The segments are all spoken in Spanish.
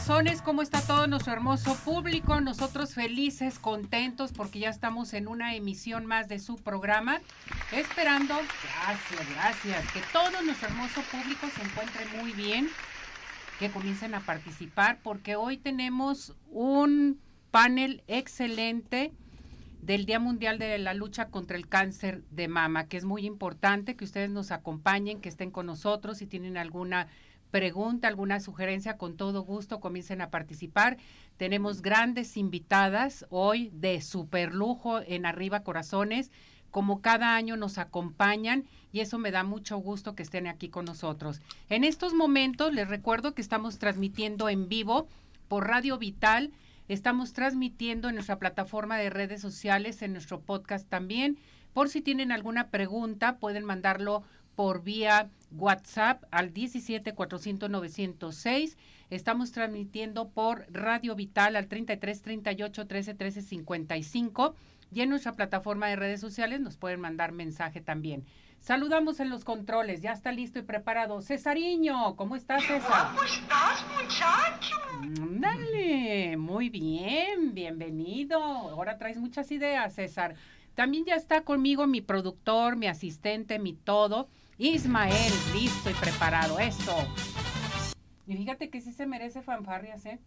Corazones, ¿cómo está todo nuestro hermoso público? Nosotros felices, contentos porque ya estamos en una emisión más de su programa, esperando, gracias, gracias, que todo nuestro hermoso público se encuentre muy bien, que comiencen a participar porque hoy tenemos un panel excelente del Día Mundial de la Lucha contra el Cáncer de Mama, que es muy importante que ustedes nos acompañen, que estén con nosotros si tienen alguna pregunta, alguna sugerencia, con todo gusto comiencen a participar. Tenemos grandes invitadas hoy de super lujo en Arriba Corazones. Como cada año nos acompañan y eso me da mucho gusto que estén aquí con nosotros. En estos momentos les recuerdo que estamos transmitiendo en vivo por Radio Vital. Estamos transmitiendo en nuestra plataforma de redes sociales, en nuestro podcast también. Por si tienen alguna pregunta, pueden mandarlo por vía WhatsApp al 17 400 906. Estamos transmitiendo por Radio Vital al 33 38 13 13 55 y en nuestra plataforma de redes sociales nos pueden mandar mensaje también. Saludamos en los controles, ya está listo y preparado. Cesariño, ¿cómo estás, César? ¿Cómo estás, muchacho? Dale, muy bien, bienvenido. Ahora traes muchas ideas, César. También ya está conmigo mi productor, mi asistente, mi todo. Ismael, listo y preparado. Eso. Y fíjate que sí se merece fanfarrias, ¿eh?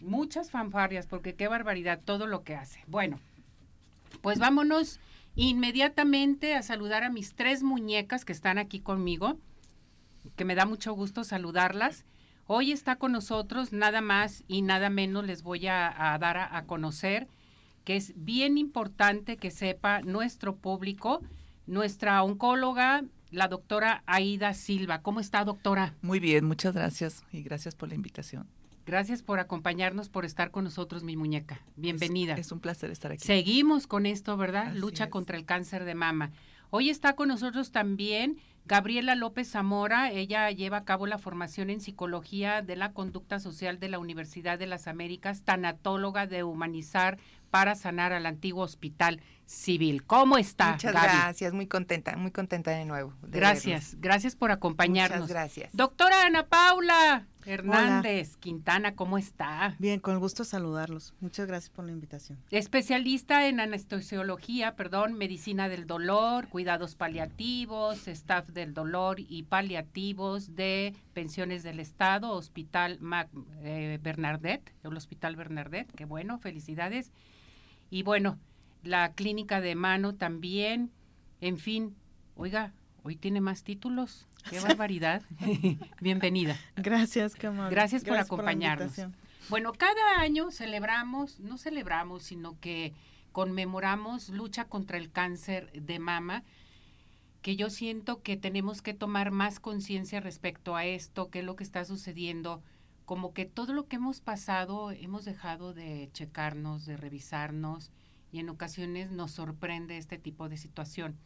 Muchas fanfarrias, porque qué barbaridad todo lo que hace. Bueno, pues vámonos inmediatamente a saludar a mis tres muñecas que están aquí conmigo, que me da mucho gusto saludarlas. Hoy está con nosotros nada más y nada menos les voy a, dar a conocer que es bien importante que sepa nuestro público, nuestra oncóloga, la doctora Aida Silva. ¿Cómo está, doctora? Muy bien, muchas gracias y gracias por la invitación. Gracias por acompañarnos, por estar con nosotros, mi muñeca. Bienvenida. Es, es un placer estar aquí. Seguimos con esto, ¿verdad? Así Lucha es. contra el cáncer de mama. Hoy está con nosotros también Gabriela López Zamora. Ella lleva a cabo la formación en psicología de la conducta social de la Universidad de las Américas, tanatóloga de humanizar para sanar al antiguo hospital civil. ¿Cómo está? Muchas Gaby? gracias, muy contenta, muy contenta de nuevo. de Gracias, gracias por acompañarnos. Muchas gracias. Doctora Ana Paula Hernández Quintana, ¿cómo está? Bien, con gusto saludarlos. Muchas gracias por la invitación. Especialista en anestesiología, perdón, medicina del dolor, cuidados paliativos, staff del dolor y paliativos de pensiones del Estado, Hospital Mac, eh, Bernardet, el Hospital Bernardet, qué bueno, felicidades. Y bueno, la clínica de mano también, en fin, oiga, hoy tiene más títulos, qué barbaridad. Bienvenida. Gracias, qué amable. Gracias por acompañarnos. Bueno, cada año celebramos, no celebramos, sino que conmemoramos lucha contra el cáncer de mama, que yo siento que tenemos que tomar más conciencia respecto a esto, qué es lo que está sucediendo, como que todo lo que hemos pasado hemos dejado de checarnos, de revisarnos y en ocasiones nos sorprende este tipo de situación.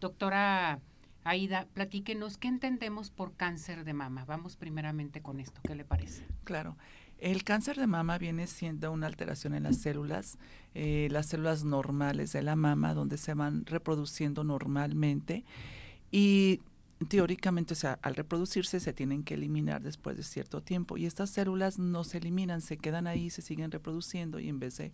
Doctora Aida, platíquenos qué entendemos por cáncer de mama. Vamos primeramente con esto, ¿qué le parece? Claro. El cáncer de mama viene siendo una alteración en las células, eh, las células normales de la mama, donde se van reproduciendo normalmente. Y teóricamente, o sea, al reproducirse se tienen que eliminar después de cierto tiempo y estas células no se eliminan, se quedan ahí, se siguen reproduciendo y en vez de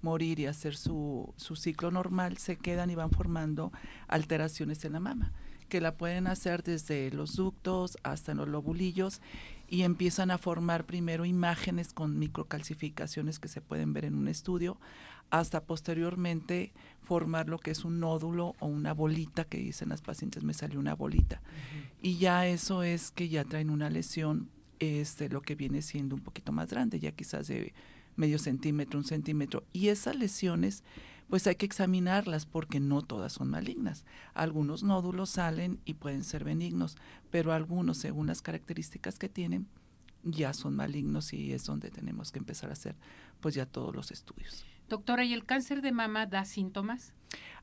morir y hacer su, su ciclo normal, se quedan y van formando alteraciones en la mama, que la pueden hacer desde los ductos hasta los lobulillos y empiezan a formar primero imágenes con microcalcificaciones que se pueden ver en un estudio, hasta posteriormente formar lo que es un nódulo o una bolita que dicen las pacientes me salió una bolita y ya eso es que ya traen una lesión este lo que viene siendo un poquito más grande ya quizás de medio centímetro un centímetro. Y esas lesiones pues hay que examinarlas porque no todas son malignas. Algunos nódulos salen y pueden ser benignos pero algunos según las características que tienen ya son malignos y es donde tenemos que empezar a hacer pues ya todos los estudios Doctora, ¿y el cáncer de mama da síntomas?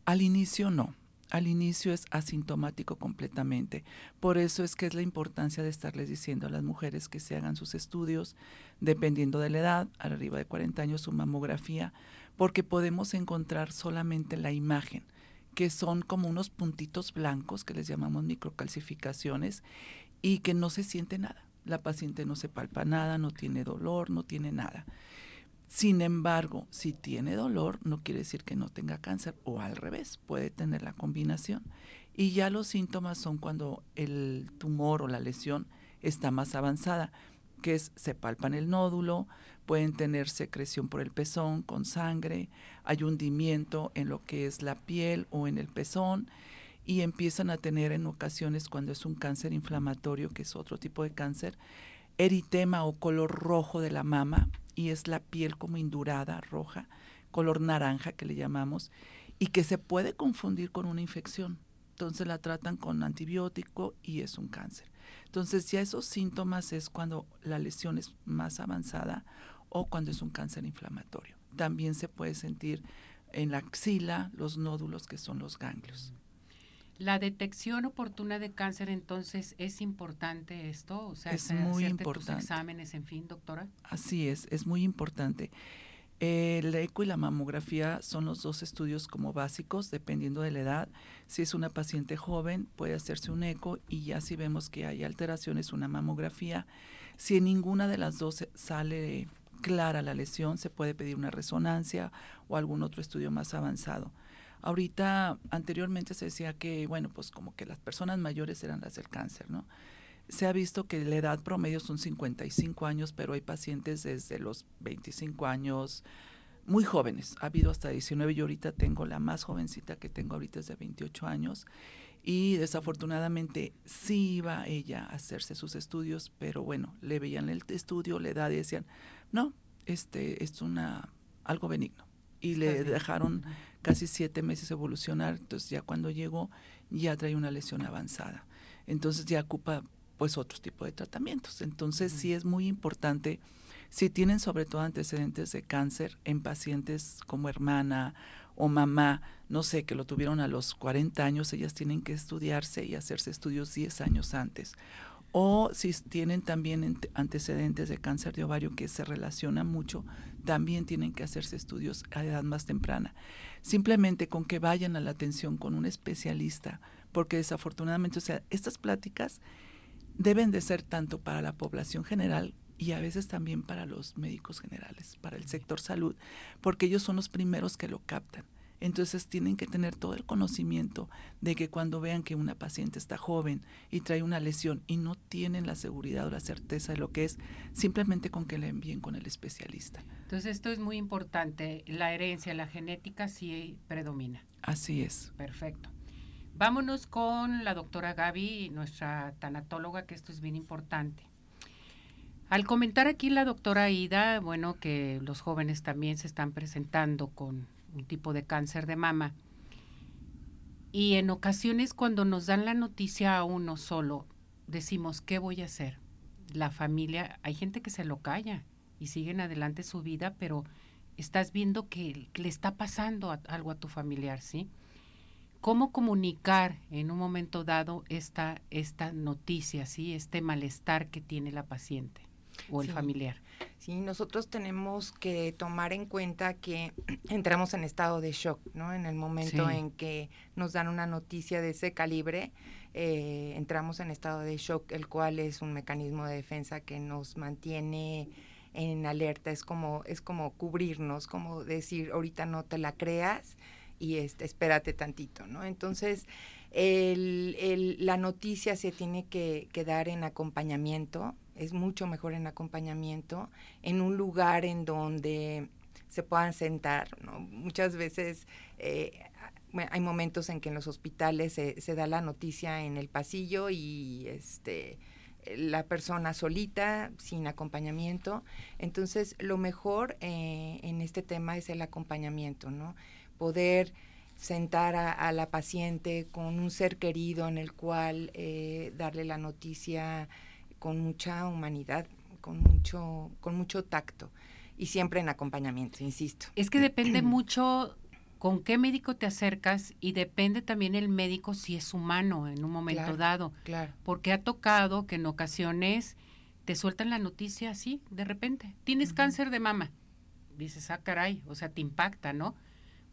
Al inicio no. Al inicio es asintomático completamente. Por eso es que es la importancia de estarles diciendo a las mujeres que se hagan sus estudios, dependiendo de la edad, arriba de 40 años, su mamografía, porque podemos encontrar solamente la imagen, que son como unos puntitos blancos que les llamamos microcalcificaciones y que no se siente nada. La paciente no se palpa nada, no tiene dolor, no tiene nada. Sin embargo, si tiene dolor, no quiere decir que no tenga cáncer o al revés, puede tener la combinación. Y ya los síntomas son cuando el tumor o la lesión está más avanzada, que es se palpan el nódulo, pueden tener secreción por el pezón con sangre, hay hundimiento en lo que es la piel o en el pezón y empiezan a tener en ocasiones cuando es un cáncer inflamatorio, que es otro tipo de cáncer, eritema o color rojo de la mama y es la piel como indurada, roja, color naranja que le llamamos, y que se puede confundir con una infección. Entonces la tratan con antibiótico y es un cáncer. Entonces ya esos síntomas es cuando la lesión es más avanzada o cuando es un cáncer inflamatorio. También se puede sentir en la axila los nódulos que son los ganglios. La detección oportuna de cáncer, entonces, ¿es importante esto? O sea, es muy importante. exámenes, en fin, doctora. Así es, es muy importante. El eco y la mamografía son los dos estudios como básicos, dependiendo de la edad. Si es una paciente joven, puede hacerse un eco y ya si vemos que hay alteraciones, una mamografía. Si en ninguna de las dos sale clara la lesión, se puede pedir una resonancia o algún otro estudio más avanzado. Ahorita, anteriormente se decía que, bueno, pues como que las personas mayores eran las del cáncer, ¿no? Se ha visto que la edad promedio son 55 años, pero hay pacientes desde los 25 años, muy jóvenes. Ha habido hasta 19, yo ahorita tengo la más jovencita que tengo ahorita es de 28 años. Y desafortunadamente sí iba ella a hacerse sus estudios, pero bueno, le veían el estudio, la edad y decían, no, este es una algo benigno. Y le dejaron casi siete meses evolucionar, entonces ya cuando llegó ya trae una lesión avanzada. Entonces ya ocupa pues otro tipo de tratamientos. Entonces sí es muy importante, si tienen sobre todo antecedentes de cáncer en pacientes como hermana o mamá, no sé, que lo tuvieron a los 40 años, ellas tienen que estudiarse y hacerse estudios 10 años antes. O si tienen también antecedentes de cáncer de ovario que se relaciona mucho, también tienen que hacerse estudios a edad más temprana simplemente con que vayan a la atención con un especialista, porque desafortunadamente, o sea, estas pláticas deben de ser tanto para la población general y a veces también para los médicos generales, para el sector salud, porque ellos son los primeros que lo captan. Entonces tienen que tener todo el conocimiento de que cuando vean que una paciente está joven y trae una lesión y no tienen la seguridad o la certeza de lo que es, simplemente con que le envíen con el especialista. Entonces esto es muy importante, la herencia, la genética sí predomina. Así es. Perfecto. Vámonos con la doctora Gaby, nuestra tanatóloga, que esto es bien importante. Al comentar aquí la doctora Ida, bueno, que los jóvenes también se están presentando con un tipo de cáncer de mama. Y en ocasiones cuando nos dan la noticia a uno solo, decimos, ¿qué voy a hacer? La familia, hay gente que se lo calla y siguen adelante su vida, pero estás viendo que, le está pasando algo a tu familiar, ¿sí? ¿Cómo comunicar en un momento dado esta, esta noticia, ¿sí? este malestar que tiene la paciente o el familiar? Sí, nosotros tenemos que tomar en cuenta que entramos en estado de shock, ¿no? En el momento en que nos dan una noticia de ese calibre, eh, entramos en estado de shock, el cual es un mecanismo de defensa que nos mantiene en alerta, es como, es como cubrirnos, como decir, ahorita no te la creas y este, espérate tantito, ¿no? Entonces, el, el, la noticia se tiene que, que, dar en acompañamiento, es mucho mejor en acompañamiento, en un lugar en donde se puedan sentar, ¿no? Muchas veces eh, hay momentos en que en los hospitales se, se, da la noticia en el pasillo y este la persona solita, sin acompañamiento. Entonces, lo mejor eh, en este tema es el acompañamiento, ¿no? Poder sentar a, a, la paciente con un ser querido en el cual eh, darle la noticia con mucha humanidad, con mucho, con mucho tacto y siempre en acompañamiento, insisto. Es que depende mucho con qué médico te acercas y depende también el médico si es humano en un momento Claro, dado. Claro. Porque ha tocado que en ocasiones te sueltan la noticia así, de repente. Tienes cáncer de mama. Dices, ah, caray, o sea, te impacta, ¿no?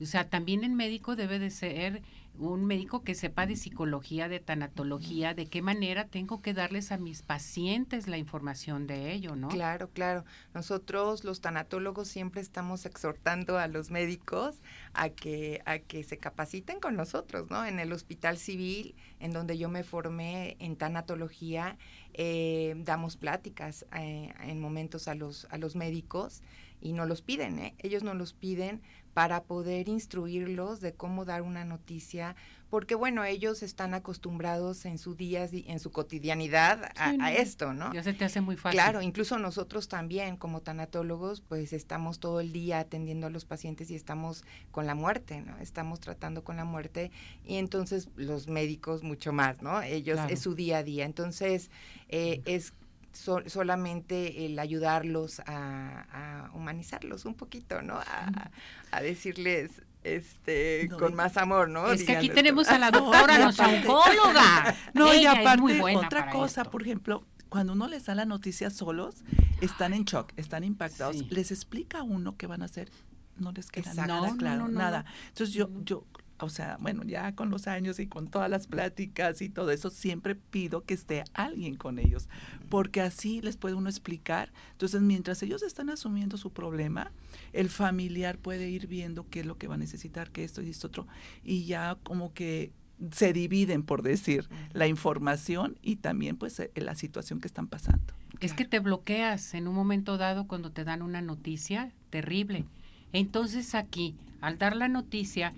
O sea, también el médico debe de ser un médico que sepa de psicología, de tanatología, de qué manera tengo que darles a mis pacientes la información de ello, ¿no? Claro, claro. Nosotros los tanatólogos siempre estamos exhortando a los médicos a que a que se capaciten con nosotros, ¿no? En el Hospital Civil, en donde yo me formé en tanatología, eh, damos pláticas eh, en momentos a los a los médicos y no los piden, ¿eh? Ellos no los piden para poder instruirlos de cómo dar una noticia, porque bueno, ellos están acostumbrados en su día, en su cotidianidad a, Sí, a no. esto, ¿no? Ya se te hace muy fácil. Claro, incluso nosotros también como tanatólogos, pues estamos todo el día atendiendo a los pacientes y estamos con la muerte, ¿no? Estamos tratando con la muerte y entonces los médicos mucho más, ¿no? Ellos Claro. es su día a día. Entonces es so- solamente el ayudarlos a, a humanizarlos un poquito, ¿no? A, a decirles este No, con más amor, ¿no? Es que aquí tenemos a la doctora, nuestra oncóloga. No, y es aparte, muy buena otra cosa, esto. por ejemplo, cuando uno les da la noticia solos, están en shock, están impactados. Sí. Les explica a uno qué van a hacer, no les queda Exacto. nada No, claro, no, nada. Entonces yo, Ujú. yo, o sea, bueno, ya con los años y con todas las pláticas y todo eso, siempre pido que esté alguien con ellos, porque así les puede uno explicar. Entonces, mientras ellos están asumiendo su problema, el familiar puede ir viendo qué es lo que va a necesitar, qué esto y esto otro, y ya como que se dividen, por decir, la información y también pues eh, la situación que están pasando. Es que te bloqueas en un momento dado cuando te dan una noticia terrible. Entonces aquí, al dar la noticia,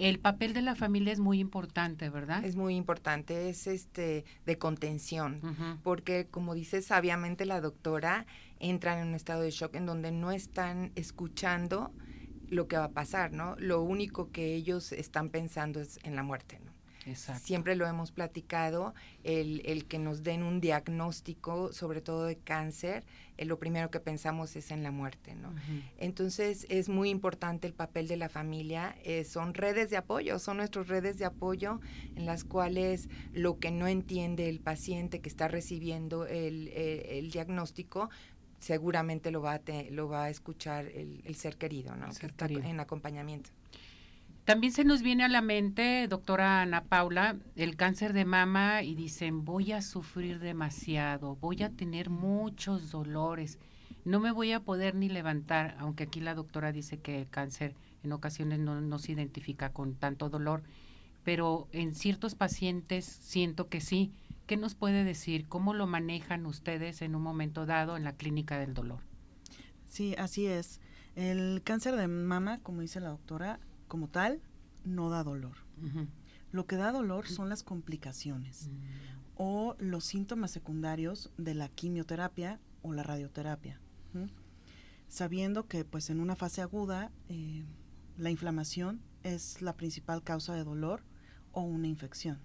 el papel de la familia es muy importante, ¿verdad? Es muy importante, es este de contención. Porque como dice sabiamente la doctora, entran en un estado de shock en donde no están escuchando lo que va a pasar, ¿no? Lo único que ellos están pensando es en la muerte, ¿no? Exacto. Siempre lo hemos platicado, el, el que nos den un diagnóstico, sobre todo de cáncer, eh, lo primero que pensamos es en la muerte, ¿no? Entonces es muy importante el papel de la familia. eh, son redes de apoyo, son nuestras redes de apoyo en las cuales lo que no entiende el paciente que está recibiendo el, eh, el diagnóstico seguramente lo va a, te- lo va a escuchar el, el ser querido, ¿no? Que ser está querido. en acompañamiento. También se nos viene a la mente, doctora Ana Paula, el cáncer de mama y dicen, voy a sufrir demasiado, voy a tener muchos dolores, no me voy a poder ni levantar, aunque aquí la doctora dice que el cáncer en ocasiones no, no se identifica con tanto dolor, pero en ciertos pacientes siento que sí. ¿Qué nos puede decir? ¿Cómo lo manejan ustedes en un momento dado en la clínica del dolor? Sí, así es. El cáncer de mama, como dice la doctora, como tal, no da dolor. Lo que da dolor son las complicaciones o los síntomas secundarios de la quimioterapia o la radioterapia. Sabiendo que pues en una fase aguda eh, la inflamación es la principal causa de dolor o una infección.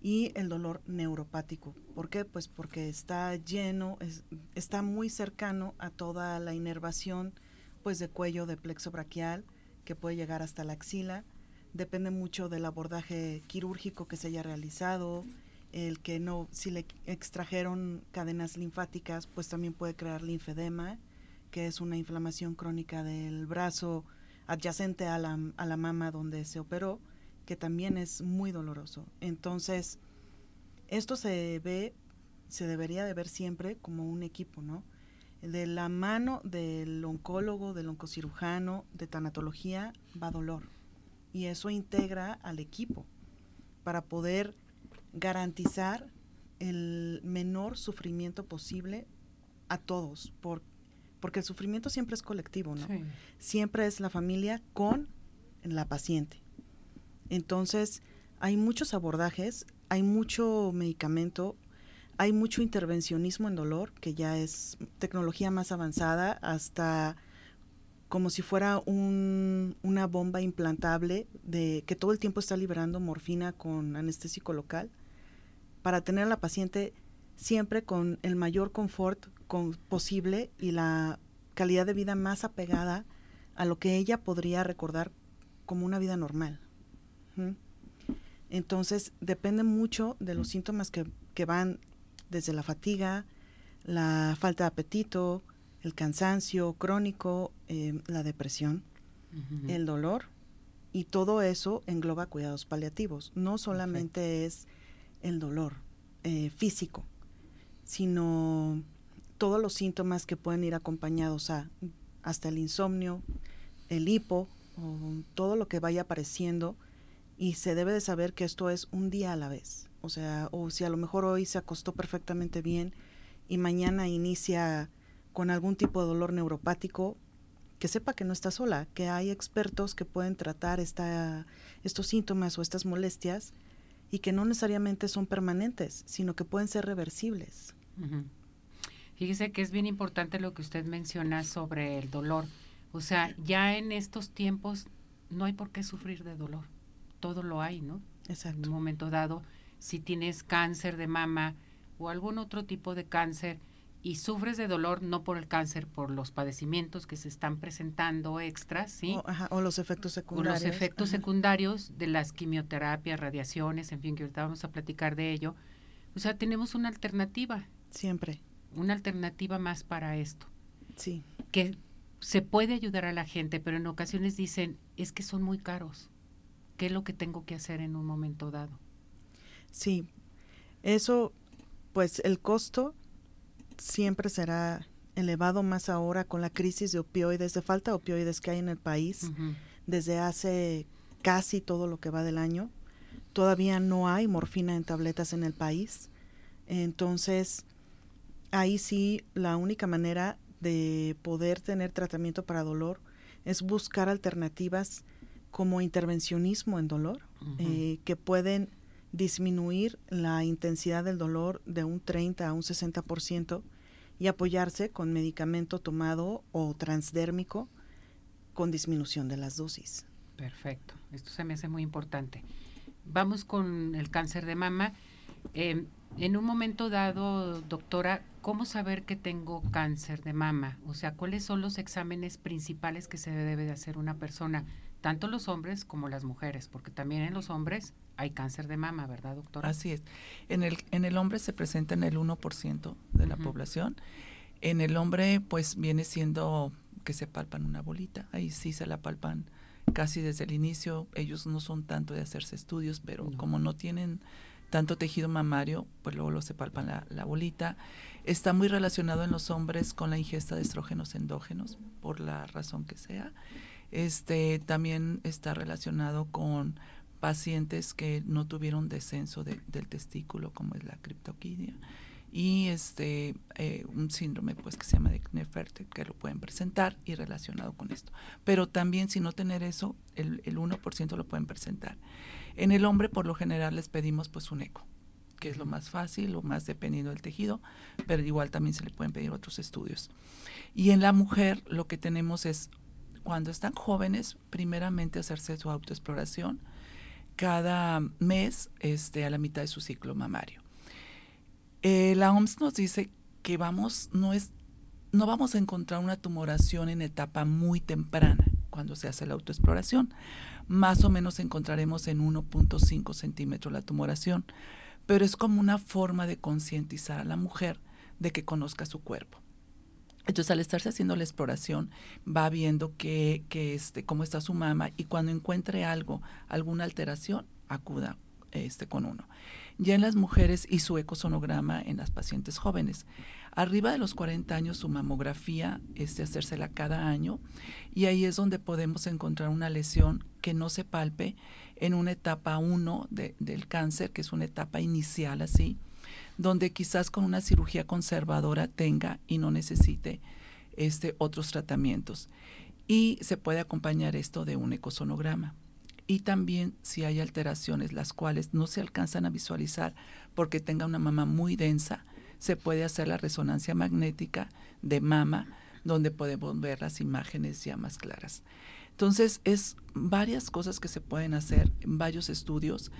Y el dolor neuropático. ¿Por qué? Pues porque está lleno, es- está muy cercano a toda la inervación pues de cuello, de plexo braquial, que puede llegar hasta la axila. Depende mucho del abordaje quirúrgico que se haya realizado, el que no, si le extrajeron cadenas linfáticas, pues también puede crear linfedema, que es una inflamación crónica del brazo adyacente a la, a la mama donde se operó que también es muy doloroso. Entonces, esto se ve, se debería de ver siempre como un equipo, ¿no? De la mano del oncólogo, del oncocirujano, de tanatología, va dolor. Y eso integra al equipo para poder garantizar el menor sufrimiento posible a todos, por, porque el sufrimiento siempre es colectivo, ¿no? Siempre es la familia con la paciente. Entonces, hay muchos abordajes, hay mucho medicamento, hay mucho intervencionismo en dolor, que ya es tecnología más avanzada, hasta como si fuera un, una bomba implantable de que todo el tiempo está liberando morfina con anestésico local para tener a la paciente siempre con el mayor confort posible y la calidad de vida más apegada a lo que ella podría recordar como una vida normal. Entonces, depende mucho de los síntomas que, que van desde la fatiga, la falta de apetito, el cansancio crónico, eh, la depresión, el dolor, y todo eso engloba cuidados paliativos. No solamente es el dolor eh, físico, sino todos los síntomas que pueden ir acompañados a hasta el insomnio, el hipo, o todo lo que vaya apareciendo, y se debe de saber que esto es un día a la vez. O sea, o si a lo mejor hoy se acostó perfectamente bien y mañana inicia con algún tipo de dolor neuropático, que sepa que no está sola, que hay expertos que pueden tratar esta, estos síntomas o estas molestias y que no necesariamente son permanentes, sino que pueden ser reversibles. Fíjese que es bien importante lo que usted menciona sobre el dolor. O sea, ya en estos tiempos no hay por qué sufrir de dolor. Todo lo hay, ¿no? Exacto. En un momento dado, si tienes cáncer de mama o algún otro tipo de cáncer, y sufres de dolor no por el cáncer, por los padecimientos que se están presentando extras, ¿sí? O, los efectos secundarios. O los efectos secundarios de las quimioterapias, radiaciones, en fin, que ahorita vamos a platicar de ello. O sea, tenemos una alternativa. Siempre. Una alternativa más para esto. Sí. Que se puede ayudar a la gente, pero en ocasiones dicen, es que son muy caros. ¿Qué es lo que tengo que hacer en un momento dado? Sí. Eso, pues el costo siempre será elevado más ahora con la crisis de opioides, de falta de opioides que hay en el país desde hace casi todo lo que va del año. Todavía no hay morfina en tabletas en el país. Entonces, ahí sí, la única manera de poder tener tratamiento para dolor es buscar alternativas como intervencionismo en dolor, eh, que pueden disminuir la intensidad del dolor de un 30 a un 60% y apoyarse con medicamento tomado o transdérmico con disminución de las dosis. Perfecto, esto se me hace muy importante. Vamos con el cáncer de mama. Em, en un momento dado, doctora, ¿cómo saber que tengo cáncer de mama? O sea, ¿cuáles son los exámenes principales que se debe de hacer una persona? Tanto los hombres como las mujeres, porque también en los hombres hay cáncer de mama, ¿verdad, doctora? Así es. En el, en el hombre se presenta en el 1% de la población. En el hombre, pues viene siendo que se palpan una bolita. Ahí sí se la palpan casi desde el inicio. Ellos no son tanto de hacerse estudios, pero como no tienen tanto tejido mamario, pues luego lo se palpan la, la, bolita. Está muy relacionado en los hombres con la ingesta de estrógenos endógenos, por la razón que sea. Este también está relacionado con pacientes que no tuvieron descenso del testículo, como es la criptoquidia, y este eh, un síndrome pues que se llama de Kneferte, que lo pueden presentar y relacionado con esto. Pero también si no tener eso, el, el 1% lo pueden presentar. En el hombre por lo general les pedimos pues un eco, que es lo más fácil, lo más dependiendo del tejido, pero igual también se le pueden pedir otros estudios. Y en la mujer lo que tenemos es cuando están jóvenes, primeramente hacerse su autoexploración cada mes este, a la mitad de su ciclo mamario. Eh, la OMS nos dice que vamos, no, es, no vamos a encontrar una tumoración en etapa muy temprana cuando se hace la autoexploración. Más o menos encontraremos en 1.5 centímetros la tumoración, pero es como una forma de concientizar a la mujer de que conozca su cuerpo Entonces, al estarse haciendo la exploración, va viendo que, que este, cómo está su mama y cuando encuentre algo, alguna alteración, acuda este, con uno. Ya en las mujeres y su ecosonograma en las pacientes jóvenes. Arriba de los 40 años, su mamografía es de hacérsela cada año y ahí es donde podemos encontrar una lesión que no se palpe en una etapa 1 de, del cáncer, que es una etapa inicial así, donde quizás con una cirugía conservadora tenga y no necesite este, otros tratamientos. Y se puede acompañar esto de un ecosonograma. Y también si hay alteraciones las cuales no se alcanzan a visualizar porque tenga una mama muy densa, se puede hacer la resonancia magnética de mama, donde podemos ver las imágenes ya más claras. Entonces, es varias cosas que se pueden hacer, varios estudios.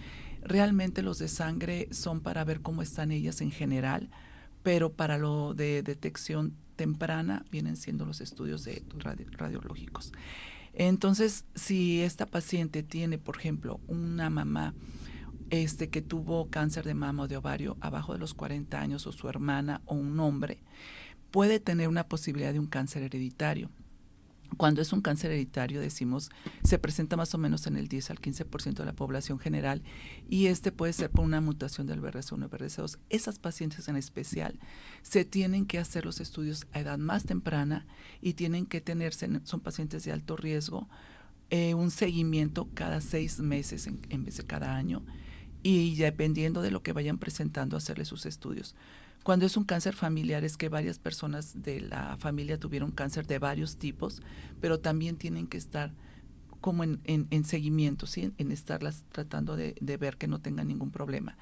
Realmente los de sangre son para ver cómo están ellas en general, pero para lo de detección temprana vienen siendo los estudios de radiológicos. Entonces, si esta paciente tiene, por ejemplo, una mamá este, que tuvo cáncer de mama o de ovario abajo de los 40 años o su hermana o un hombre, puede tener una posibilidad de un cáncer hereditario. Cuando es un cáncer hereditario, decimos, se presenta más o menos en el 10 al 15% de la población general y este puede ser por una mutación del BRCA1 y BRCA2. Esas pacientes en especial se tienen que hacer los estudios a edad más temprana y tienen que tenerse, son pacientes de alto riesgo, eh, un seguimiento cada seis meses en, en vez de cada año y dependiendo de lo que vayan presentando, hacerle sus estudios. Cuando es un cáncer familiar es que varias personas de la familia tuvieron cáncer de varios tipos, pero también tienen que estar como en, en, seguimiento, ¿sí? en, estarlas tratando de, de, ver que no tengan ningún problema.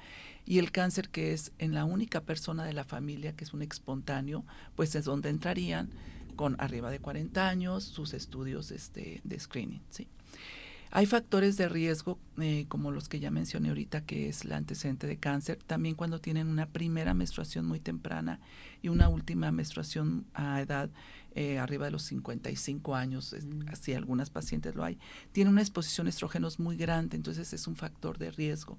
Y el cáncer que es en la única persona de la familia, que es un espontáneo, pues es donde entrarían con arriba de 40 años sus estudios este, de screening. ¿sí? Hay factores de riesgo, eh, como los que ya mencioné ahorita, que es la antecedente de cáncer, también cuando tienen una primera menstruación muy temprana y una última menstruación a edad eh, arriba de los 55 años, mm. así algunas pacientes lo hay, tienen una exposición a estrógenos muy grande, entonces es un factor de riesgo.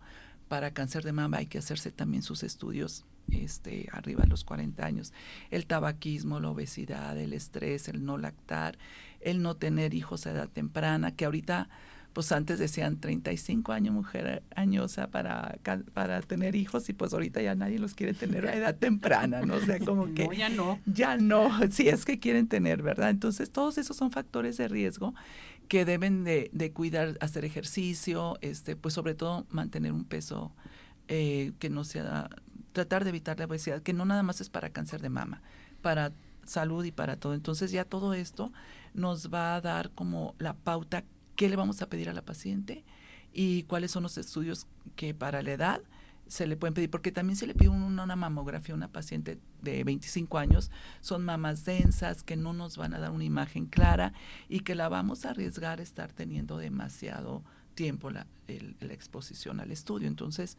Para cáncer de mama hay que hacerse también sus estudios este, arriba de los 40 años. El tabaquismo, la obesidad, el estrés, el no lactar, el no tener hijos a edad temprana, que ahorita pues antes decían 35 años mujer añosa para, para tener hijos y pues ahorita ya nadie los quiere tener a edad temprana, ¿no? O sea, como que... No, ya no. Ya no, si es que quieren tener, ¿verdad? Entonces todos esos son factores de riesgo que deben de, de cuidar, hacer ejercicio, este, pues sobre todo mantener un peso eh, que no sea, tratar de evitar la obesidad, que no nada más es para cáncer de mama, para salud y para todo. Entonces ya todo esto nos va a dar como la pauta qué le vamos a pedir a la paciente y cuáles son los estudios que para la edad se le pueden pedir, porque también se le pide una, mamografía a una paciente de 25 años, son mamas densas que no nos van a dar una imagen clara y que la vamos a arriesgar estar teniendo demasiado tiempo la, la exposición al estudio. Entonces,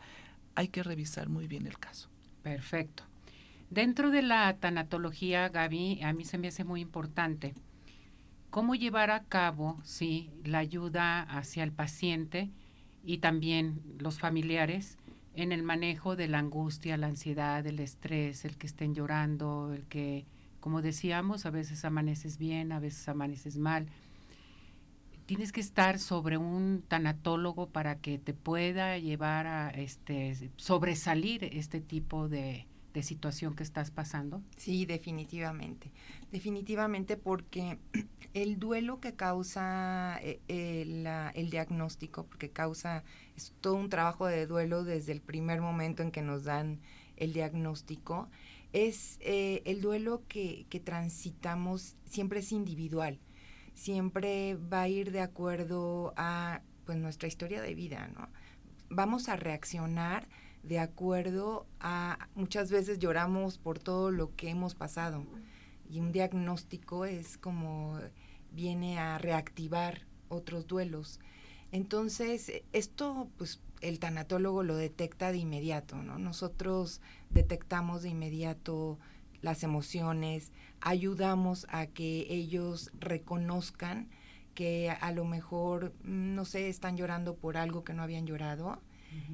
hay que revisar muy bien el caso. Perfecto. Dentro de la tanatología, Gaby, a mí se me hace muy importante cómo llevar a cabo, sí, la ayuda hacia el paciente y también los familiares en el manejo de la angustia, la ansiedad, el estrés, el que estén llorando, el que, como decíamos, a veces amaneces bien, a veces amaneces mal. Tienes que estar sobre un tanatólogo para que te pueda llevar a este sobresalir este tipo de, de situación que estás pasando? Sí, definitivamente. Definitivamente porque el duelo que causa eh, el, diagnóstico, porque causa, es todo un trabajo de duelo desde el primer momento en que nos dan el diagnóstico, es eh, el duelo que, que transitamos, siempre es individual, siempre va a ir de acuerdo a pues nuestra historia de vida, ¿no? Vamos a reaccionar de acuerdo a, muchas veces lloramos por todo lo que hemos pasado y un diagnóstico es como viene a reactivar otros duelos. Entonces, esto, pues, el tanatólogo lo detecta de inmediato, ¿no? Nosotros detectamos de inmediato las emociones, ayudamos a que ellos reconozcan que a lo mejor, no sé, están llorando por algo que no habían llorado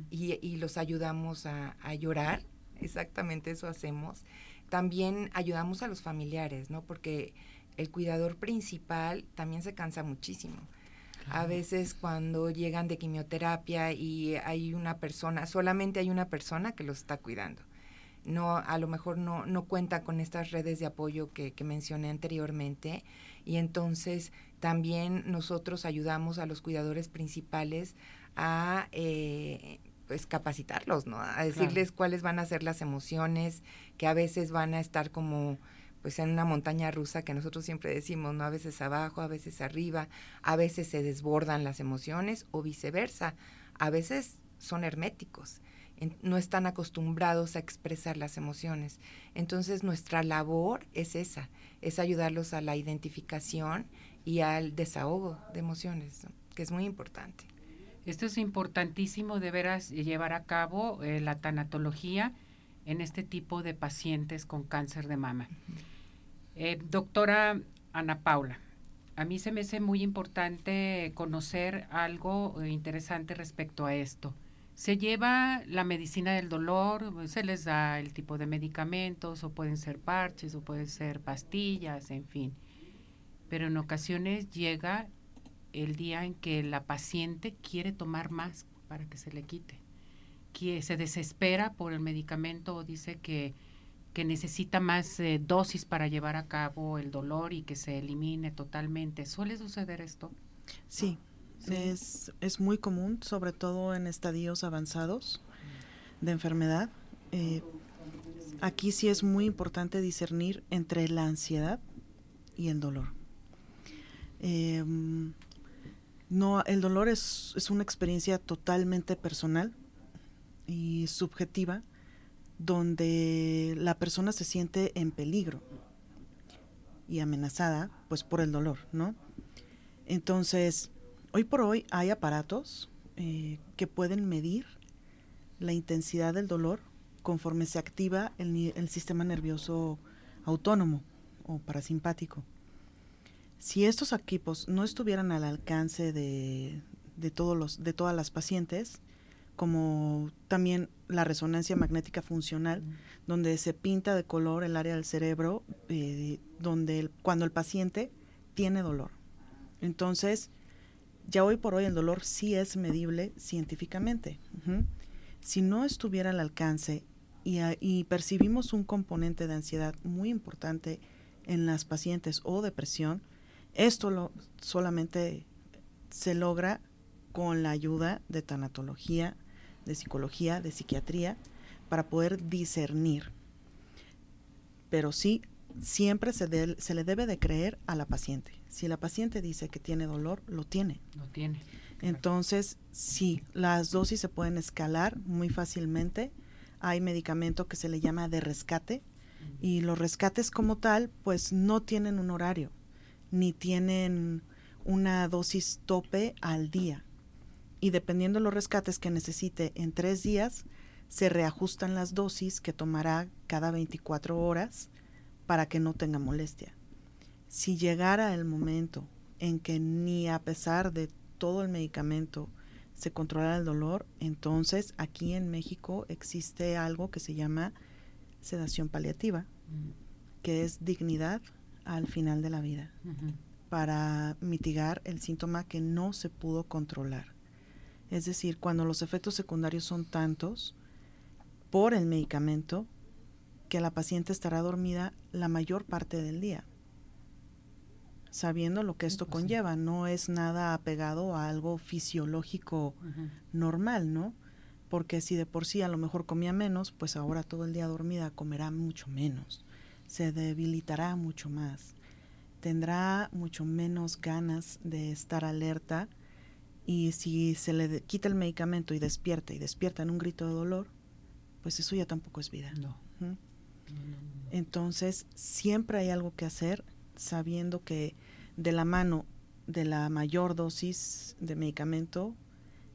y, los ayudamos a, llorar, exactamente eso hacemos. también ayudamos a los familiares, ¿no? Porque el cuidador principal también se cansa muchísimo. A veces cuando llegan de quimioterapia y hay una persona, solamente hay una persona que los está cuidando. No, a lo mejor no, no cuenta con estas redes de apoyo que, que mencioné anteriormente y entonces también nosotros ayudamos a los cuidadores principales a eh, pues capacitarlos, ¿no? A decirles cuáles van a ser las emociones, que a veces van a estar como pues en una montaña rusa que nosotros siempre decimos, ¿no? A veces abajo, a veces arriba, a veces se desbordan las emociones o viceversa. A veces son herméticos, no están acostumbrados a expresar las emociones. Entonces nuestra labor es esa, es ayudarlos a la identificación y al desahogo de emociones, que es muy importante. Esto es importantísimo de veras llevar a cabo eh, la tanatología en este tipo de pacientes con cáncer de mama. Eh, doctora Ana Paula, a mí se me hace muy importante conocer algo eh, interesante respecto a esto. Se lleva la medicina del dolor, se les da el tipo de medicamentos, o pueden ser parches, o pueden ser pastillas, en fin. Pero en ocasiones llega el día en que la paciente quiere tomar más para que se le quite, que se desespera por el medicamento o dice que, que necesita más eh, dosis para llevar a cabo el dolor y que se elimine totalmente. ¿Suele suceder esto? Sí, Es, es muy común, sobre todo en estadios avanzados de enfermedad. Eh, aquí sí es muy importante discernir entre la ansiedad y el dolor. Eh, no, el dolor es, es una experiencia totalmente personal y subjetiva donde la persona se siente en peligro y amenazada pues por el dolor, ¿no? Entonces, hoy por hoy hay aparatos eh, que pueden medir la intensidad del dolor conforme se activa el, el sistema nervioso autónomo o parasimpático. Si estos equipos no estuvieran al alcance de, todos los, de todas las pacientes, como también la resonancia magnética funcional, donde se pinta de color el área del cerebro, eh, donde cuando el paciente tiene dolor. Entonces, ya hoy por hoy el dolor sí es medible científicamente. Si no estuviera al alcance y, y, percibimos un componente de ansiedad muy importante en las pacientes o depresión, esto lo, solamente se logra con la ayuda de tanatología, de psicología, de psiquiatría, para poder discernir. Pero sí, siempre se, se le debe de creer a la paciente. Si la paciente dice que tiene dolor, lo tiene. Lo tiene. Entonces, sí, las dosis se pueden escalar muy fácilmente. Hay medicamento que se le llama de rescate y los rescates como tal, pues no tienen un horario ni tienen una dosis tope al día. Y dependiendo de los rescates que necesite en tres días, se reajustan las dosis que tomará cada 24 horas para que no tenga molestia. Si llegara el momento en que ni a pesar de todo el medicamento se controla el dolor, entonces aquí en México existe algo que se llama sedación paliativa, mm. que es dignidad al final de la vida para mitigar el síntoma que no se pudo controlar. Es decir, cuando los efectos secundarios son tantos por el medicamento que la paciente estará dormida la mayor parte del día, sabiendo lo que esto pues conlleva. No es nada apegado a algo fisiológico normal, ¿no? Porque si de por sí a lo mejor comía menos, pues ahora todo el día dormida comerá mucho menos se debilitará mucho más, tendrá mucho menos ganas de estar alerta y si se le quita el medicamento y despierta y despierta en un grito de dolor, pues eso ya tampoco es vida. No. Entonces, siempre hay algo que hacer sabiendo que de la mano de la mayor dosis de medicamento,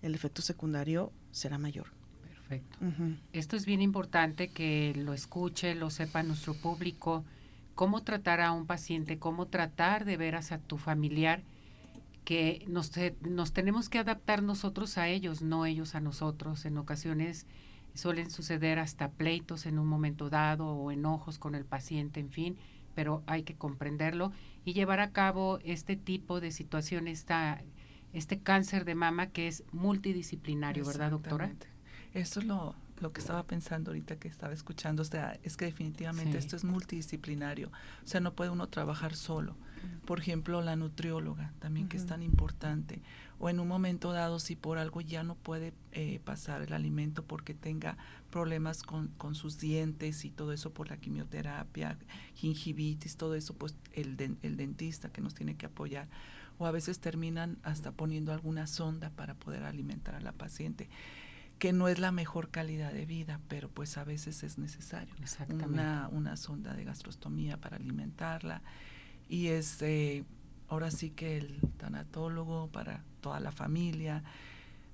el efecto secundario será mayor. Perfecto. Esto es bien importante que lo escuche, lo sepa nuestro público, cómo tratar a un paciente, cómo tratar de veras a tu familiar, que nos, nos tenemos que adaptar nosotros a ellos, no ellos a nosotros. En ocasiones suelen suceder hasta pleitos en un momento dado o enojos con el paciente, en fin, pero hay que comprenderlo y llevar a cabo este tipo de situación, esta, este cáncer de mama que es multidisciplinario, ¿verdad, doctora? Eso es lo, lo que estaba pensando ahorita que estaba escuchando, o sea, es que definitivamente esto es multidisciplinario, o sea, no puede uno trabajar solo. Por ejemplo, la nutrióloga también, que es tan importante, o en un momento dado, si por algo ya no puede eh, pasar el alimento porque tenga problemas con, con, sus dientes y todo eso por la quimioterapia, gingivitis, todo eso, pues el, el dentista que nos tiene que apoyar o a veces terminan hasta poniendo alguna sonda para poder alimentar a la paciente que no es la mejor calidad de vida, pero pues a veces es necesario. Una, una sonda de gastrostomía para alimentarla. Y es eh, ahora sí que el tanatólogo para toda la familia,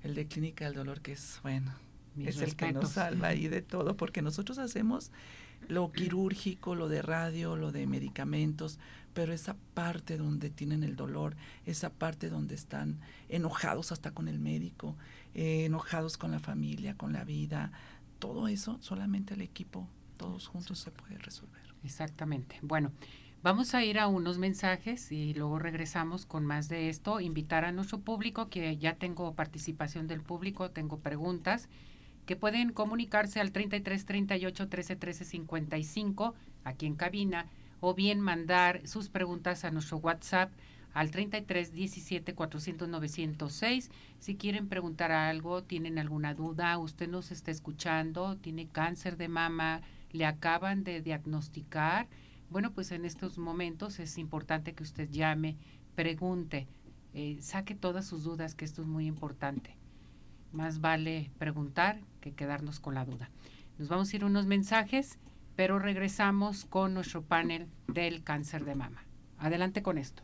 el de clínica del dolor, que es, bueno, es el que nos salva ahí de todo, porque nosotros hacemos lo quirúrgico, lo de radio, lo de medicamentos, pero esa parte donde tienen el dolor, esa parte donde están enojados hasta con el médico, eh, enojados con la familia, con la vida, todo eso solamente el equipo, todos juntos se puede resolver. Exactamente. Bueno, vamos a ir a unos mensajes y luego regresamos con más de esto. Invitar a nuestro público, que ya tengo participación del público, tengo preguntas que pueden comunicarse al 33 38 13 13 55 aquí en cabina o bien mandar sus preguntas a nuestro WhatsApp al 33 17 400 906. Si quieren preguntar algo, tienen alguna duda, usted nos está escuchando, tiene cáncer de mama, le acaban de diagnosticar. Bueno, pues en estos momentos es importante que usted llame, pregunte, eh, saque todas sus dudas, que esto es muy importante. Más vale preguntar que quedarnos con la duda. Nos vamos a ir unos mensajes, pero regresamos con nuestro panel del cáncer de mama. Adelante con esto.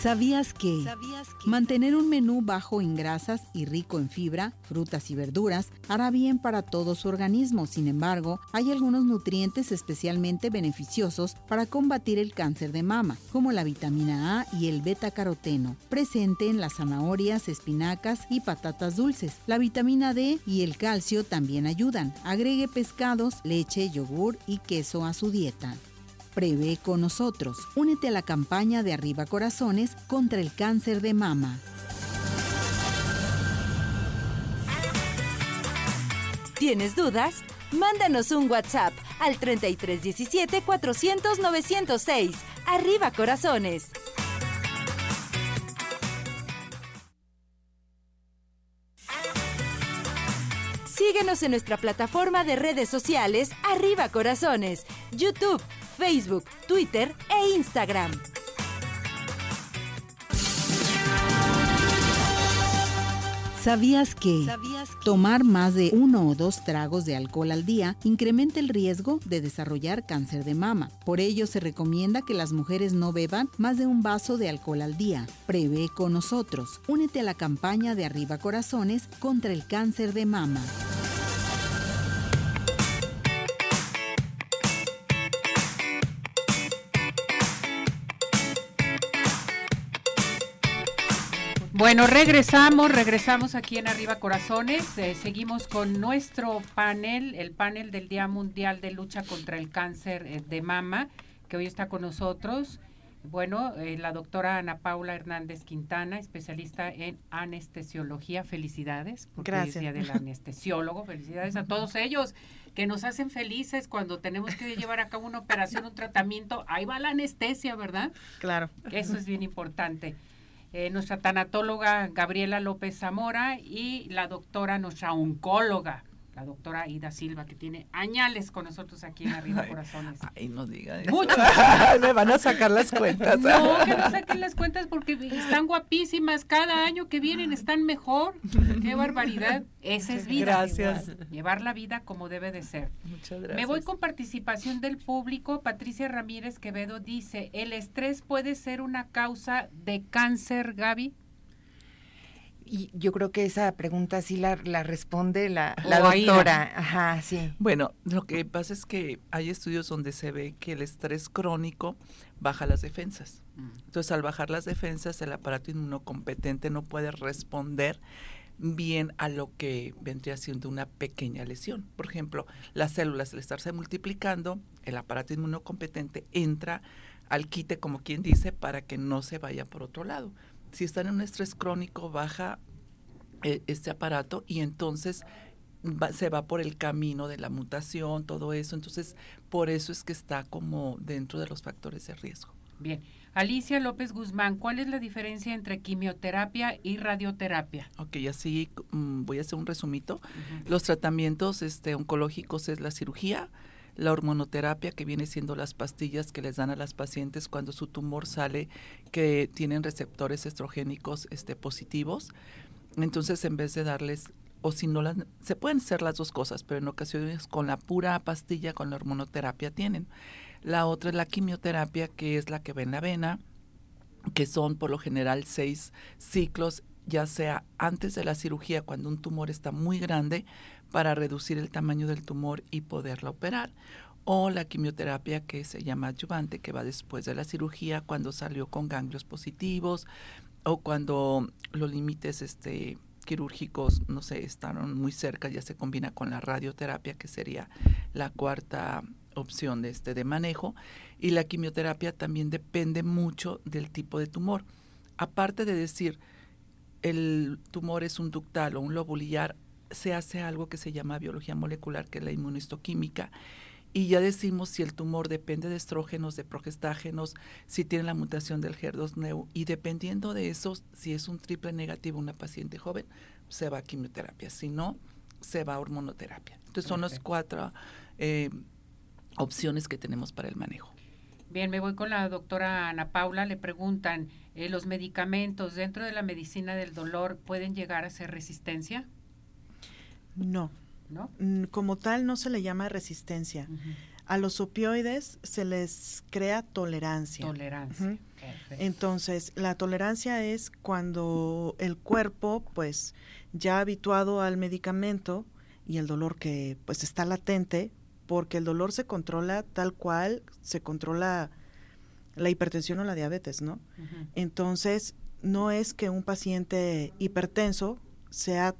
¿Sabías que, mantener un menú bajo en grasas y rico en fibra, frutas y verduras hará bien para todo su organismo? Sin embargo, hay algunos nutrientes especialmente beneficiosos para combatir el cáncer de mama, como la vitamina A y el beta-caroteno, presente en las zanahorias, espinacas y patatas dulces. La vitamina D y el calcio también ayudan. Agregue pescados, leche, yogur y queso a su dieta. Prevé con nosotros. Únete a la campaña de Arriba Corazones contra el cáncer de mama. ¿Tienes dudas? Mándanos un WhatsApp al 3317 400 906. Arriba Corazones. Síguenos en nuestra plataforma de redes sociales Arriba Corazones, YouTube, Facebook, Twitter e Instagram. ¿Sabías que tomar más de uno o dos tragos de alcohol al día incrementa el riesgo de desarrollar cáncer de mama? Por ello se recomienda que las mujeres no beban más de un vaso de alcohol al día. Prevé con nosotros. Únete a la campaña de Arriba Corazones contra el cáncer de mama. Bueno, regresamos, regresamos aquí en Arriba Corazones. Eh, seguimos con nuestro panel, el panel del Día Mundial de Lucha contra el Cáncer eh, de Mama, que hoy está con nosotros. Bueno, eh, la doctora Ana Paula Hernández Quintana, especialista en anestesiología. Felicidades, porque Gracias. es Día del Anestesiólogo. Felicidades a todos ellos que nos hacen felices cuando tenemos que llevar a cabo una operación, un tratamiento. Ahí va la anestesia, ¿verdad? Claro. Eso es bien importante. Eh, nuestra tanatóloga Gabriela López Zamora y la doctora, nuestra oncóloga, la doctora Ida Silva, que tiene añales con nosotros aquí en Arriba Ay, Corazones. Ay, no diga eso. Mucho. Me van a sacar las cuentas. No, que no saquen las cuentas porque están guapísimas. Cada año que vienen están mejor. Qué barbaridad. Esa es vida. Gracias. igual. Llevar la vida como debe de ser. Muchas gracias. Me voy con participación del público. Patricia Ramírez Quevedo dice, ¿el estrés puede ser una causa de cáncer, Gaby? Y yo creo que esa pregunta sí la, la responde la, la doctora. Ajá, sí. Bueno, lo que pasa es que hay estudios donde se ve que el estrés crónico baja las defensas. Entonces, al bajar las defensas, el aparato inmunocompetente no puede responder bien a lo que vendría siendo una pequeña lesión. Por ejemplo, las células al estarse multiplicando, el aparato inmunocompetente entra al quite, como quien dice, para que no se vaya por otro lado. Si están en un estrés crónico, baja eh, este aparato y entonces va- se va por el camino de la mutación, todo eso. Entonces, por eso es que está como dentro de los factores de riesgo. Bien. Alicia López Guzmán, ¿cuál es la diferencia entre quimioterapia y radioterapia? Ok, así mm, voy a hacer un resumito. Los tratamientos este, oncológicos es la cirugía, la hormonoterapia, que viene siendo las pastillas que les dan a las pacientes cuando su tumor sale, que tienen receptores estrogénicos este, positivos. Entonces, en vez de darles, o si no las, se pueden hacer las dos cosas, pero en ocasiones con la pura pastilla, con la hormonoterapia tienen. La otra es la quimioterapia, que es la que va en la vena, que son por lo general seis ciclos, ya sea antes de la cirugía, cuando un tumor está muy grande, para reducir el tamaño del tumor y poderla operar. O la quimioterapia que se llama adyuvante, que va después de la cirugía, cuando salió con ganglios positivos o cuando los límites este, quirúrgicos, no sé, están muy cerca, ya se combina con la radioterapia, que sería la cuarta opción de, este, de manejo. Y la quimioterapia también depende mucho del tipo de tumor. Aparte de decir, el tumor es un ductal o un lobulillar, se hace algo que se llama biología molecular, que es la inmunistoquímica, y ya decimos si el tumor depende de estrógenos, de progestágenos, si tiene la mutación del HER2-NEU, y dependiendo de eso, si es un triple negativo una paciente joven, se va a quimioterapia, si no, se va a hormonoterapia. Entonces son las cuatro eh, opciones que tenemos para el manejo. Bien, me voy con la doctora Ana Paula. Le preguntan, eh, ¿los medicamentos dentro de la medicina del dolor pueden llegar a ser resistencia? No. ¿No? Como tal no se le llama resistencia. A los opioides se les crea tolerancia. Tolerancia. Entonces, la tolerancia es cuando el cuerpo, pues, ya habituado al medicamento y el dolor que, pues, está latente, porque el dolor se controla tal cual se controla la hipertensión o la diabetes, ¿no? Entonces, no es que un paciente hipertenso sea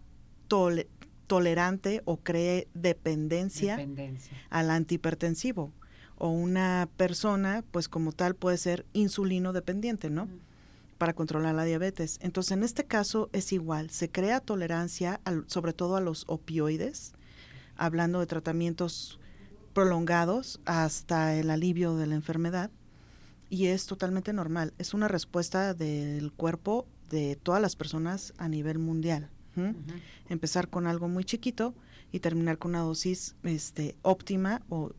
tole- tolerante o cree dependencia Dependencia. al antihipertensivo o una persona, pues como tal, puede ser insulino dependiente, ¿no? Para controlar la diabetes. Entonces, en este caso es igual, se crea tolerancia al- sobre todo a los opioides, hablando de tratamientos prolongados hasta el alivio de la enfermedad, y es totalmente normal, es una respuesta del cuerpo de todas las personas a nivel mundial. Empezar con algo muy chiquito y terminar con una dosis este, óptima o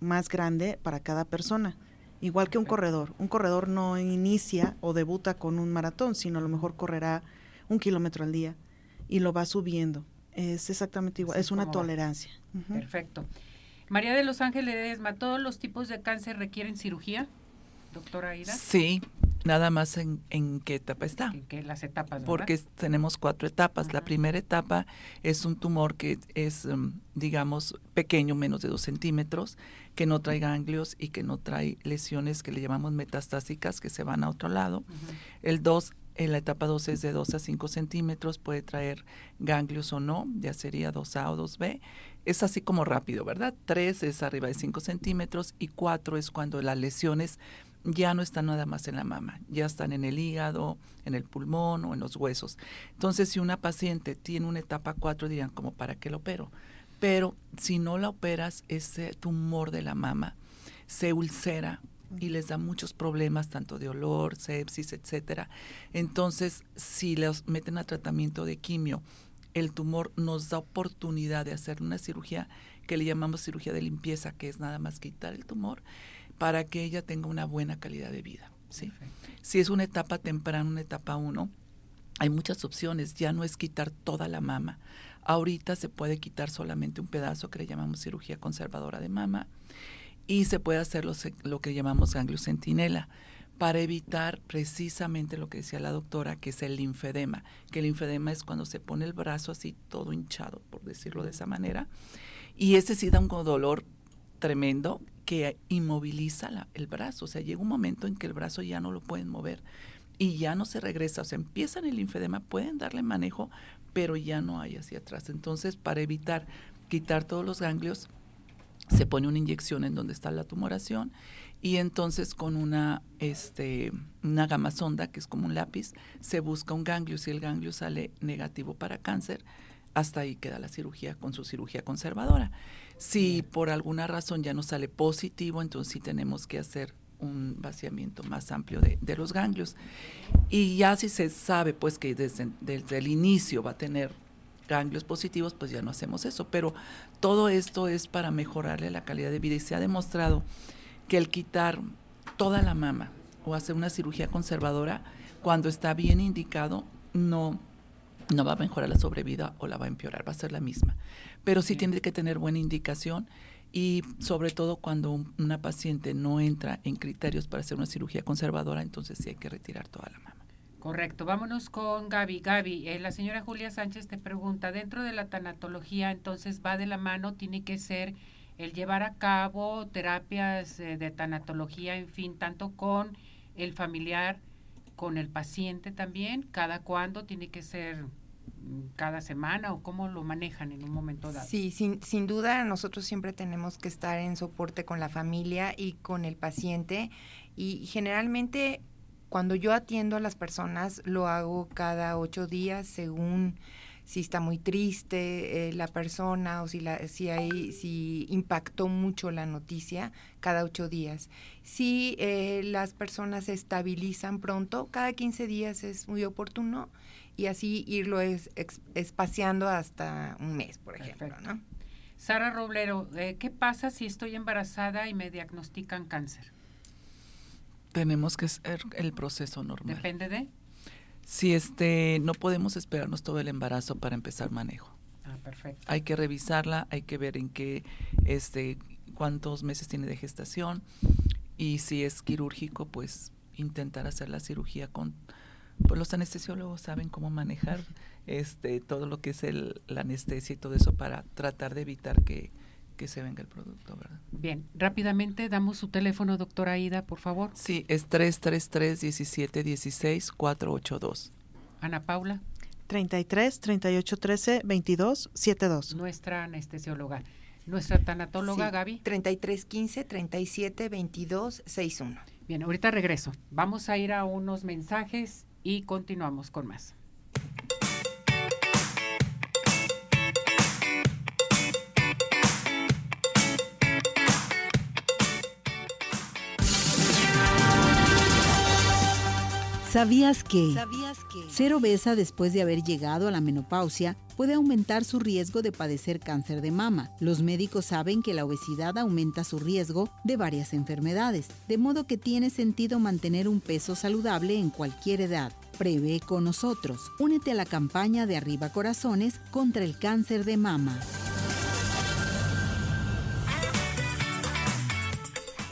más grande para cada persona. Igual que un corredor. Un corredor no inicia o debuta con un maratón, sino a lo mejor correrá un kilómetro al día y lo va subiendo. Es exactamente igual, es una tolerancia. Perfecto. María de Los Ángeles Edesma, ¿todos los tipos de cáncer requieren cirugía, doctora Aida? Sí, nada más en, en qué etapa está. En qué las etapas, Porque tenemos cuatro etapas. La primera etapa es un tumor que es, um, digamos, pequeño, menos de dos centímetros, que no trae ganglios y que no trae lesiones que le llamamos metastásicas que se van a otro lado. El 2 en la etapa 2 es de 2 a 5 centímetros, puede traer ganglios o no, ya sería 2A o 2B. Es así como rápido, ¿verdad? 3 es arriba de 5 centímetros y 4 es cuando las lesiones ya no están nada más en la mama, ya están en el hígado, en el pulmón o en los huesos. Entonces, si una paciente tiene una etapa 4, dirían, como para qué lo opero? Pero si no la operas, ese tumor de la mama se ulcera y les da muchos problemas, tanto de olor, sepsis, etcétera. Entonces, si los meten a tratamiento de quimio, el tumor nos da oportunidad de hacer una cirugía que le llamamos cirugía de limpieza, que es nada más quitar el tumor para que ella tenga una buena calidad de vida. ¿sí? Si es una etapa temprana, una etapa 1, hay muchas opciones, ya no es quitar toda la mama. Ahorita se puede quitar solamente un pedazo que le llamamos cirugía conservadora de mama y se puede hacer lo, que llamamos ganglio centinela para evitar precisamente lo que decía la doctora, que es el linfedema, que el linfedema es cuando se pone el brazo así todo hinchado, por decirlo de esa manera, y ese sí da un dolor tremendo que inmoviliza el brazo, o sea, llega un momento en que el brazo ya no lo pueden mover y ya no se regresa, o sea, empiezan el linfedema, pueden darle manejo, pero ya no hay hacia atrás. Entonces, para evitar quitar todos los ganglios, se pone una inyección en donde está la tumoración y entonces con una este una gama sonda que es como un lápiz se busca un ganglio. Si el ganglio sale negativo para cáncer hasta ahí queda la cirugía con su cirugía conservadora si por alguna razón ya no sale positivo entonces sí tenemos que hacer un vaciamiento más amplio de, de los ganglios y ya si se sabe pues que desde, el inicio va a tener ganglios positivos, pues ya no hacemos eso. Pero todo esto es para mejorarle la calidad de vida y se ha demostrado que el quitar toda la mama o hacer una cirugía conservadora, cuando está bien indicado, no, no va a mejorar la sobrevida o la va a empeorar, va a ser la misma. Pero sí tiene que tener buena indicación y sobre todo cuando una paciente no entra en criterios para hacer una cirugía conservadora, entonces sí hay que retirar toda la mama. Correcto, vámonos con Gaby. Gaby, eh, la señora Julia Sánchez te pregunta, dentro de la tanatología entonces va de la mano, tiene que ser el llevar a cabo terapias eh, de tanatología, en fin, tanto con el familiar, con el paciente también, cada cuándo tiene que ser cada semana o cómo lo manejan en un momento dado. Sí, sin, sin duda nosotros siempre tenemos que estar en soporte con la familia y con el paciente y generalmente cuando yo atiendo a las personas, lo hago cada ocho días según si está muy triste eh, la persona o si, la, si, hay, si impactó mucho la noticia, cada ocho días. Si eh, las personas se estabilizan pronto, cada 15 días es muy oportuno y así irlo es, espaciando hasta un mes, por ejemplo. ¿no? Sara Roblero, eh, ¿qué pasa si estoy embarazada y me diagnostican cáncer? tenemos que hacer el proceso normal. ¿Depende de? Si este, no podemos esperarnos todo el embarazo para empezar manejo. Ah, perfecto. Hay que revisarla, hay que ver en qué, este, cuántos meses tiene de gestación y si es quirúrgico, pues intentar hacer la cirugía con, pues los anestesiólogos saben cómo manejar este, todo lo que es el, la anestesia y todo eso para tratar de evitar que, que se venga el producto, ¿verdad? Bien, rápidamente damos su teléfono, doctora Aida, por favor. Sí, es 333-1716-482. Ana Paula. 33 38 13 22 72. Nuestra anestesióloga. Nuestra tanatóloga, Gaby. 33 15 37 22 61. Bien, ahorita regreso. Vamos a ir a unos mensajes y continuamos con más. ¿Sabías que? Ser obesa después de haber llegado a la menopausia puede aumentar su riesgo de padecer cáncer de mama. Los médicos saben que la obesidad aumenta su riesgo de varias enfermedades, de modo que tiene sentido mantener un peso saludable en cualquier edad. Prevé con nosotros. Únete a la campaña de Arriba Corazones contra el cáncer de mama.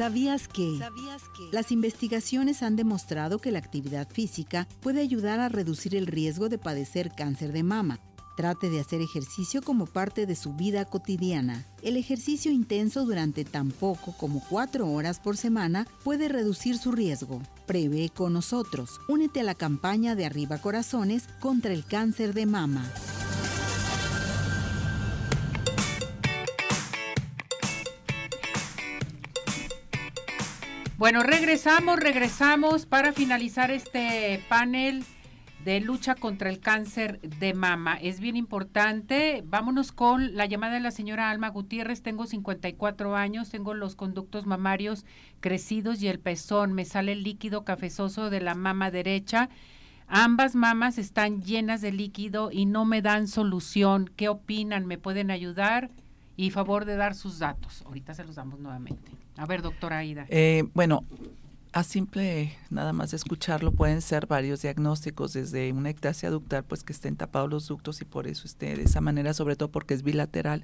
¿Sabías que? Las investigaciones han demostrado que la actividad física puede ayudar a reducir el riesgo de padecer cáncer de mama. Trate de hacer ejercicio como parte de su vida cotidiana. El ejercicio intenso durante tan poco como cuatro horas por semana puede reducir su riesgo. Prevé con nosotros. Únete a la campaña de Arriba Corazones contra el cáncer de mama. Bueno, regresamos, regresamos para finalizar este panel de lucha contra el cáncer de mama. Es bien importante. Vámonos con la llamada de la señora Alma Gutiérrez. Tengo 54 años, tengo los conductos mamarios crecidos y el pezón. Me sale el líquido cafezoso de la mama derecha. Ambas mamas están llenas de líquido y no me dan solución. ¿Qué opinan? ¿Me pueden ayudar? Y favor de dar sus datos. Ahorita se los damos nuevamente. A ver, doctora Aida. Eh, bueno, a simple nada más escucharlo pueden ser varios diagnósticos desde una ectasia ductal pues que estén tapados los ductos y por eso esté de esa manera sobre todo porque es bilateral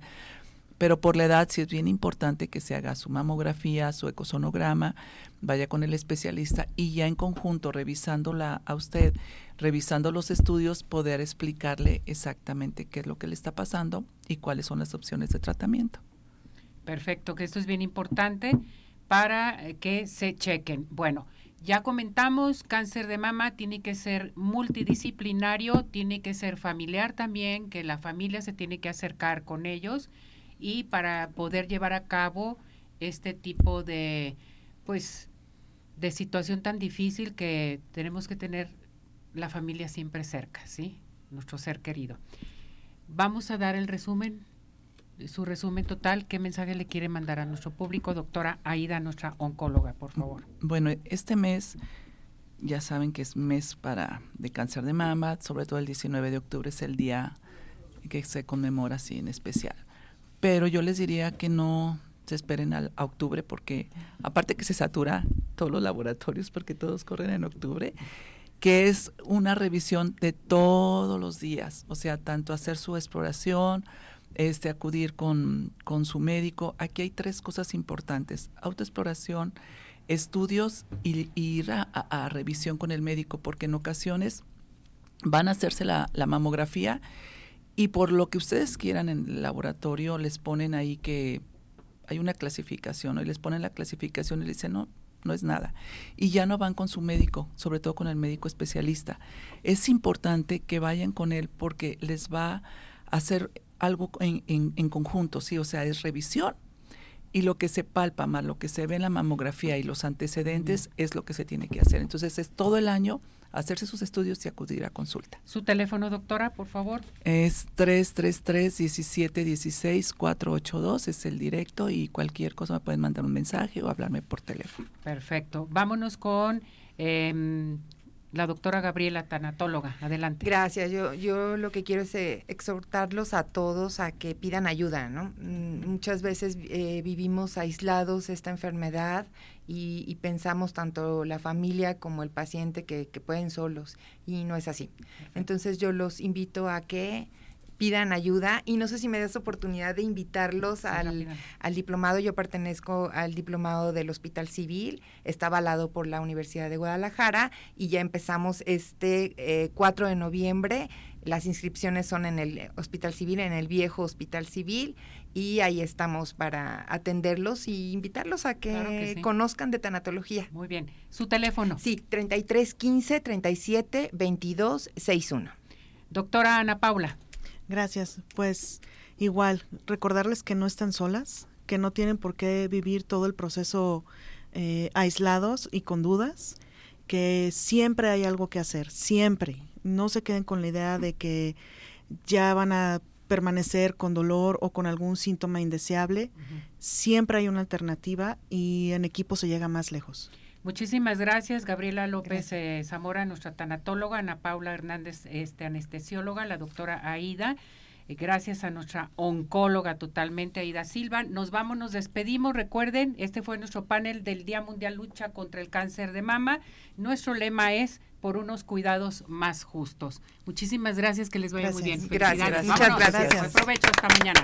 pero por la edad sí es bien importante que se haga su mamografía, su ecosonograma, vaya con el especialista y ya en conjunto revisándola a usted, revisando los estudios, poder explicarle exactamente qué es lo que le está pasando y cuáles son las opciones de tratamiento. Perfecto, que esto es bien importante para eh, que se chequen. Bueno, ya comentamos, cáncer de mama tiene que ser multidisciplinario, tiene que ser familiar también, que la familia se tiene que acercar con ellos y para poder llevar a cabo este tipo de, pues, de situación tan difícil que tenemos que tener la familia siempre cerca, ¿sí? Nuestro ser querido. Vamos a dar el resumen su resumen total, ¿qué mensaje le quiere mandar a nuestro público, doctora Aida, nuestra oncóloga, por favor? Bueno, este mes ya saben que es mes para de cáncer de mama, sobre todo el 19 de octubre es el día que se conmemora así en especial. Pero yo les diría que no se esperen al, a octubre porque aparte que se satura todos los laboratorios porque todos corren en octubre, que es una revisión de todos los días, o sea, tanto hacer su exploración, este, acudir con, con su médico. Aquí hay tres cosas importantes, autoexploración, estudios y, ir a, revisión con el médico, porque en ocasiones van a hacerse la, la, mamografía y por lo que ustedes quieran en el laboratorio les ponen ahí que hay una clasificación, y les ponen la clasificación y le dicen, no, no es nada. Y ya no van con su médico, sobre todo con el médico especialista. Es importante que vayan con él porque les va a hacer algo en, en, conjunto, sí, o sea, es revisión y lo que se palpa más lo que se ve en la mamografía y los antecedentes es lo que se tiene que hacer. Entonces es todo el año hacerse sus estudios y acudir a consulta. Su teléfono, doctora, por favor. Es 333-1716-482, es el directo y cualquier cosa me pueden mandar un mensaje o hablarme por teléfono. Perfecto. Vámonos con eh, la doctora Gabriela, tanatóloga. Adelante. Gracias. Yo, yo lo que quiero es eh, exhortarlos a todos a que pidan ayuda, ¿no? Mm, muchas veces eh, vivimos aislados esta enfermedad y, pensamos tanto la familia como el paciente que, que pueden solos y no es así. Entonces yo los invito a que pidan ayuda y no sé si me das oportunidad de invitarlos al, al, diplomado. Yo pertenezco al diplomado del Hospital Civil, está avalado por la Universidad de Guadalajara y ya empezamos este 4 eh, de noviembre. Las inscripciones son en el Hospital Civil, en el viejo Hospital Civil y ahí estamos para atenderlos y invitarlos a que, conozcan de tanatología. Muy bien. ¿Su teléfono? Sí, 33 15 37 22 61. Doctora Ana Paula. Gracias. Pues igual, recordarles que no están solas, que no tienen por qué vivir todo el proceso eh, aislados y con dudas, que siempre hay algo que hacer, siempre. No se queden con la idea de que ya van a permanecer con dolor o con algún síntoma indeseable. Siempre hay una alternativa y en equipo se llega más lejos. Muchísimas gracias, Gabriela López eh, Zamora, nuestra tanatóloga, Ana Paula Hernández, este, anestesióloga, la doctora Aida. Eh, gracias a nuestra oncóloga totalmente, Aida Silva. Nos vamos, nos despedimos. Recuerden, este fue nuestro panel del Día Mundial Lucha contra el Cáncer de Mama. Nuestro lema es por unos cuidados más justos. Muchísimas gracias, que les vaya muy bien. Gracias, muchas gracias. Buen provecho, hasta mañana.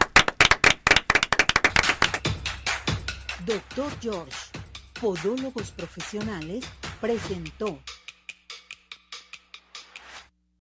Doctor George Podólogos Profesionales presentó